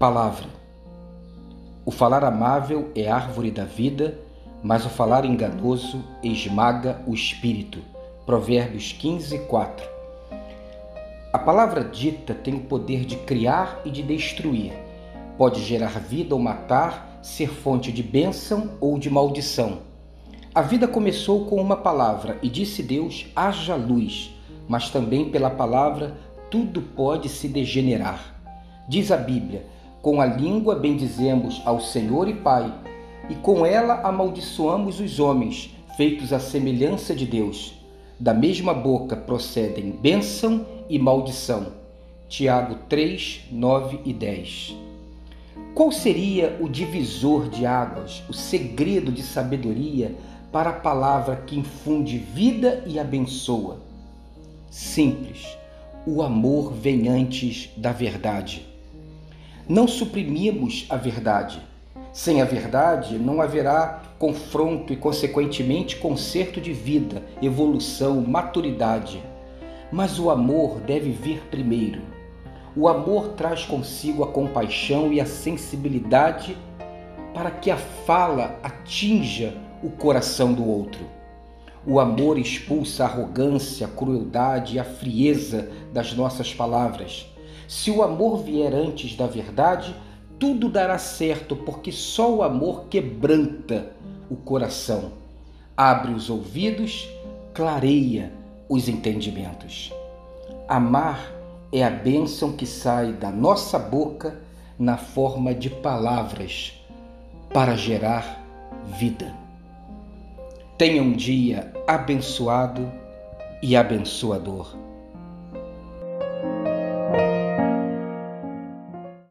Palavra. O falar amável é árvore da vida, mas o falar enganoso esmaga o espírito. Provérbios 15, 4. A palavra dita tem o poder de criar e de destruir. Pode gerar vida ou matar, ser fonte de bênção ou de maldição. A vida começou com uma palavra e disse Deus: haja luz, mas também pela palavra tudo pode se degenerar. Diz a Bíblia: com a língua bendizemos ao Senhor e Pai, e com ela amaldiçoamos os homens, feitos à semelhança de Deus. Da mesma boca procedem bênção e maldição. Tiago 3, 9 e 10. Qual seria o divisor de águas, o segredo de sabedoria para a palavra que infunde vida e abençoa? Simples. O amor vem antes da verdade não suprimimos a verdade. Sem a verdade, não haverá confronto e, consequentemente, conserto de vida, evolução, maturidade. Mas o amor deve vir primeiro. O amor traz consigo a compaixão e a sensibilidade para que a fala atinja o coração do outro. O amor expulsa a arrogância, a crueldade e a frieza das nossas palavras se o amor vier antes da verdade, tudo dará certo, porque só o amor quebranta o coração, abre os ouvidos, clareia os entendimentos. Amar é a bênção que sai da nossa boca na forma de palavras para gerar vida. Tenha um dia abençoado e abençoador.